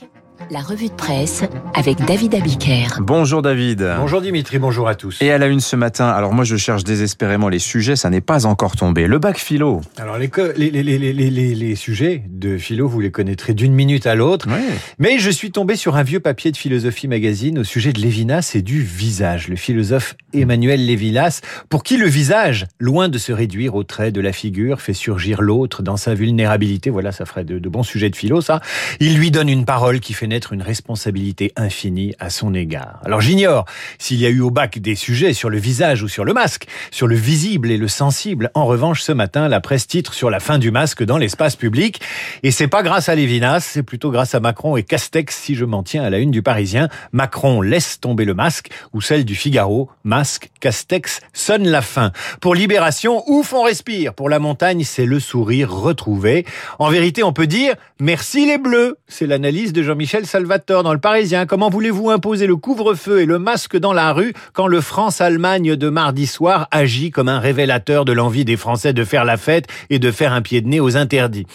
Thank you. La revue de presse avec David Abiker. Bonjour David. Bonjour Dimitri, bonjour à tous. Et à la une ce matin, alors moi je cherche désespérément les sujets, ça n'est pas encore tombé. Le bac philo. Alors les, les, les, les, les sujets de philo, vous les connaîtrez d'une minute à l'autre. Ouais. Mais je suis tombé sur un vieux papier de Philosophie Magazine au sujet de Lévinas et du visage. Le philosophe Emmanuel Lévinas, pour qui le visage, loin de se réduire au trait de la figure, fait surgir l'autre dans sa vulnérabilité. Voilà, ça ferait de, de bons sujets de philo, ça. Il lui donne une parole qui fait naître une responsabilité infinie à son égard. Alors j'ignore s'il y a eu au bac des sujets sur le visage ou sur le masque, sur le visible et le sensible. En revanche, ce matin, la presse titre sur la fin du masque dans l'espace public. Et c'est pas grâce à Lévinas, c'est plutôt grâce à Macron et Castex si je m'en tiens à la une du Parisien. Macron laisse tomber le masque ou celle du Figaro. Masque, Castex sonne la fin. Pour Libération, ouf, on respire. Pour la montagne, c'est le sourire retrouvé. En vérité, on peut dire merci les bleus. C'est l'analyse de Jean-Michel Salvatore dans le Parisien. Comment voulez-vous imposer le couvre-feu et le masque dans la rue quand le France-Allemagne de mardi soir agit comme un révélateur de l'envie des Français de faire la fête et de faire un pied de nez aux interdits?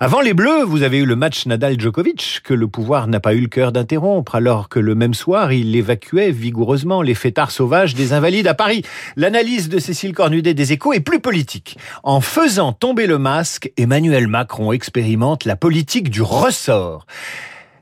Avant les Bleus, vous avez eu le match Nadal-Djokovic que le pouvoir n'a pas eu le cœur d'interrompre, alors que le même soir, il évacuait vigoureusement les fêtards sauvages des Invalides à Paris. L'analyse de Cécile Cornudet des Échos est plus politique. En faisant tomber le masque, Emmanuel Macron expérimente la politique du ressort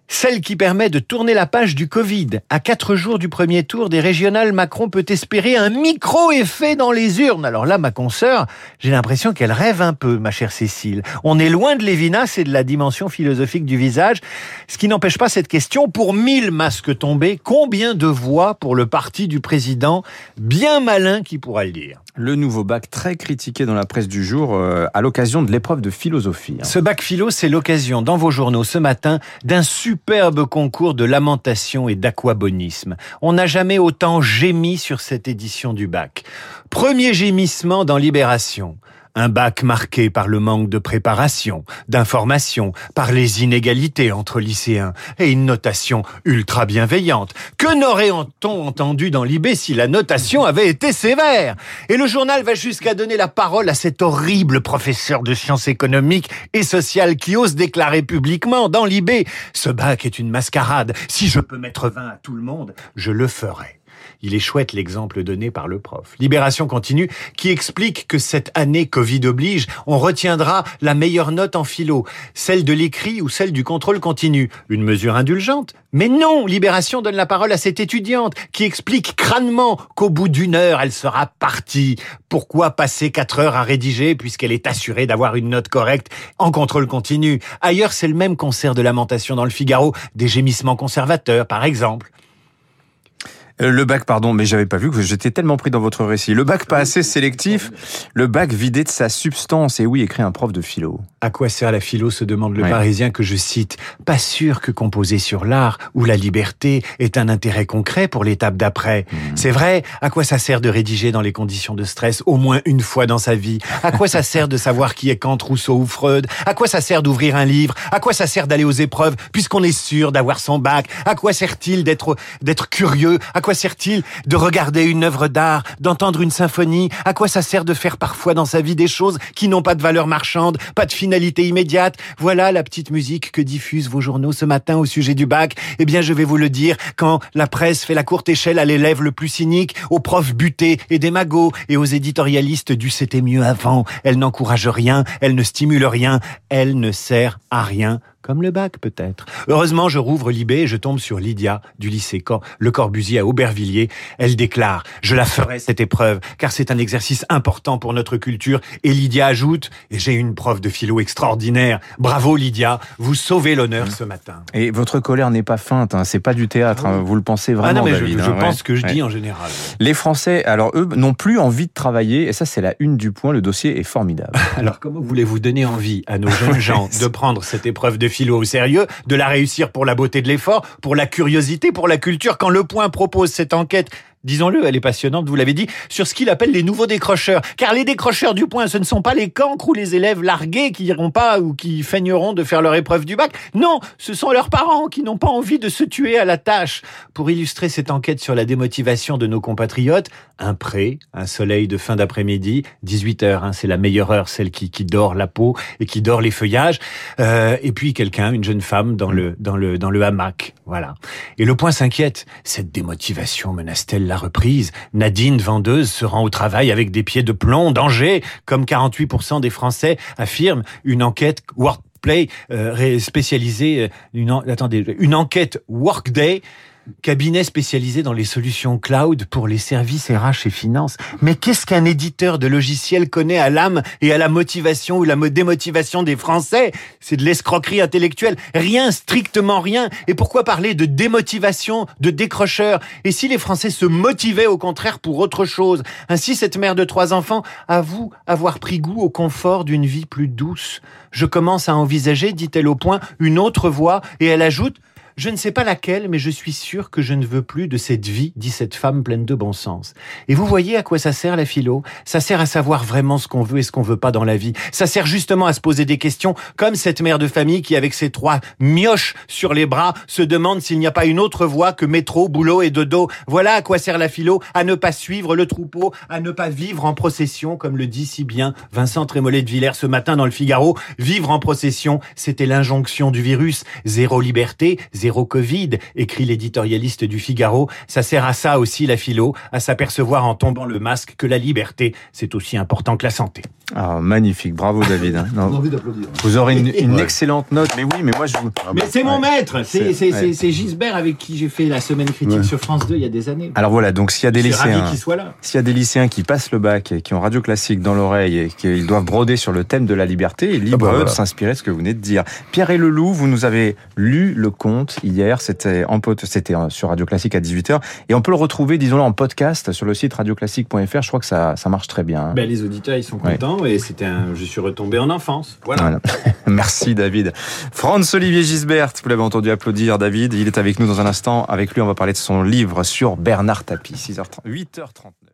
celle qui permet de tourner la page du Covid. À quatre jours du premier tour des régionales, Macron peut espérer un micro-effet dans les urnes. Alors là, ma consoeur, j'ai l'impression qu'elle rêve un peu, ma chère Cécile. On est loin de Lévinas et de la dimension philosophique du visage, ce qui n'empêche pas cette question. Pour mille masques tombés, combien de voix pour le parti du président Bien malin qui pourra le dire? Le nouveau bac très critiqué dans la presse du jour euh, à l'occasion de l'épreuve de philosophie. hein. Ce bac philo, c'est l'occasion dans vos journaux ce matin d'un superbe concours de lamentation et d'aquabonisme. On n'a jamais autant gémi sur cette édition du bac. Premier gémissement dans Libération. Un bac marqué par le manque de préparation, d'information, par les inégalités entre lycéens et une notation ultra bienveillante. Que n'aurait-on entendu dans l'IB si la notation avait été sévère? Et le journal va jusqu'à donner la parole à cet horrible professeur de sciences économiques et sociales qui ose déclarer publiquement dans l'IB Ce bac est une mascarade. Si je peux mettre 20 à tout le monde, je le ferai. Il est chouette l'exemple donné par le prof. Libération continue qui explique que cette année Covid oblige, on retiendra la meilleure note en philo, celle de l'écrit ou celle du contrôle continu. Une mesure indulgente Mais non Libération donne la parole à cette étudiante qui explique crânement qu'au bout d'une heure, elle sera partie. Pourquoi passer quatre heures à rédiger puisqu'elle est assurée d'avoir une note correcte en contrôle continu? Ailleurs, c'est le même concert de lamentation dans le Figaro, des gémissements conservateurs par exemple. Euh, Le bac, pardon, mais j'avais pas vu que j'étais tellement pris dans votre récit. Le bac pas assez sélectif, le bac vidé de sa substance. Et oui, écrit un prof de philo. À quoi sert la philo se demande le Ouais. Parisien que je cite. Pas sûr que composer sur l'art ou la liberté est un intérêt concret pour l'étape d'après. C'est vrai, à quoi ça sert de rédiger dans les conditions de stress au moins une fois dans sa vie? À quoi ça sert de savoir qui est Kant, Rousseau ou Freud? À quoi ça sert d'ouvrir un livre? À quoi ça sert d'aller aux épreuves puisqu'on est sûr d'avoir son bac? À quoi sert-il d'être d'être curieux? À quoi sert-il de regarder une œuvre d'art, d'entendre une symphonie? À quoi ça sert de faire parfois dans sa vie des choses qui n'ont pas de valeur marchande, pas de finalité immédiate? Voilà la petite musique que diffusent vos journaux ce matin au sujet du bac. Eh bien, je vais vous le dire, quand la presse fait la courte échelle à l'élève le plus cynique, aux profs butés et démagos, et aux éditorialistes du c'était mieux avant, elle n'encourage rien, elle ne stimule rien, elle ne sert à rien comme le bac peut-être. Heureusement, je rouvre l'IB et je tombe sur Lydia du lycée Cor- Le Corbusier à Aubervilliers. Elle déclare « Je la ferai cette épreuve, car c'est un exercice important pour notre culture. » Et Lydia ajoute « Et j'ai une prof de philo extraordinaire. Bravo Lydia, vous sauvez l'honneur ce matin. Et votre colère n'est pas feinte, hein, c'est pas du théâtre, hein, vous le pensez » vraiment, Ah non, mais je, hein, pense ouais. que je Ouais. dis en général. Les Français, alors eux, n'ont plus envie de travailler, et ça c'est la une du point, le dossier est formidable. Alors, comment voulez-vous donner envie à nos jeunes gens de prendre cette épreuve de philo au sérieux, de la réussir pour la beauté de l'effort, pour la curiosité, pour la culture, quand Le Point propose cette enquête disons-le, elle est passionnante, vous l'avez dit, sur ce qu'il appelle les nouveaux décrocheurs. Car les décrocheurs du point, ce ne sont pas les cancres ou les élèves largués qui iront pas ou qui feigneront de faire leur épreuve du bac. Non, ce sont leurs parents qui n'ont pas envie de se tuer à la tâche. Pour illustrer cette enquête sur la démotivation de nos compatriotes, un pré, un soleil de fin d'après-midi, 18 heures, hein, c'est la meilleure heure, celle qui, qui dort la peau et qui dort les feuillages, euh, et puis quelqu'un, une jeune femme dans le, dans le, dans le hamac. Voilà. Et le point s'inquiète. Cette démotivation menace-t-elle la reprise. Nadine, vendeuse, se rend au travail avec des pieds de plomb, danger, comme 48% des Français affirment. Une enquête Workplay euh, spécialisée, euh, une enquête Workday cabinet spécialisé dans les solutions cloud pour les services RH et finances. Mais qu'est-ce qu'un éditeur de logiciels connaît à l'âme et à la motivation ou la démotivation des Français? C'est de l'escroquerie intellectuelle. Rien, strictement rien. Et pourquoi parler de démotivation, de décrocheur? Et si les Français se motivaient au contraire pour autre chose? Ainsi, cette mère de trois enfants avoue avoir pris goût au confort d'une vie plus douce. Je commence à envisager, dit-elle au point, une autre voie, et elle ajoute je ne sais pas laquelle, mais je suis sûr que je ne veux plus de cette vie, dit cette femme pleine de bon sens. Et vous voyez à quoi ça sert la philo? Ça sert à savoir vraiment ce qu'on veut et ce qu'on veut pas dans la vie. Ça sert justement à se poser des questions, comme cette mère de famille qui, avec ses trois mioches sur les bras, se demande s'il n'y a pas une autre voie que métro, boulot et dodo. Voilà à quoi sert la philo, à ne pas suivre le troupeau, à ne pas vivre en procession, comme le dit si bien Vincent Trémollet de Villers ce matin dans le Figaro. Vivre en procession, c'était l'injonction du virus. Zéro liberté, zéro zéro Covid, écrit l'éditorialiste du Figaro. Ça sert à ça aussi la philo, à s'apercevoir en tombant le masque que la liberté, c'est aussi important que la santé. Ah, magnifique, bravo David. Hein. envie d'applaudir. Vous aurez une, excellente note, mais oui, mais moi je vous... Ah, mais c'est mon maître, c'est Gisbert avec qui j'ai fait la semaine critique sur France 2 il y a des années. Alors voilà, donc s'il y a des lycéens, s'il y a des lycéens qui passent le bac et qui ont Radio Classique dans l'oreille et qu'ils doivent broder sur le thème de la liberté, libre ah bah de s'inspirer de ce que vous venez de dire. Pierre et Leloup, vous nous avez lu le conte hier, c'était en c'était sur Radio Classique à 18h et on peut le retrouver, disons-le, en podcast sur le site radioclassique.fr. Je crois que ça, ça marche très bien. Hein. Ben, les auditeurs, ils sont contents et c'était un, je suis retombé en enfance. Voilà. Merci David. Franz Olivier Gisbert, vous l'avez entendu applaudir David, il est avec nous dans un instant. Avec lui, on va parler de son livre sur Bernard Tapie, 6h30, 8h39.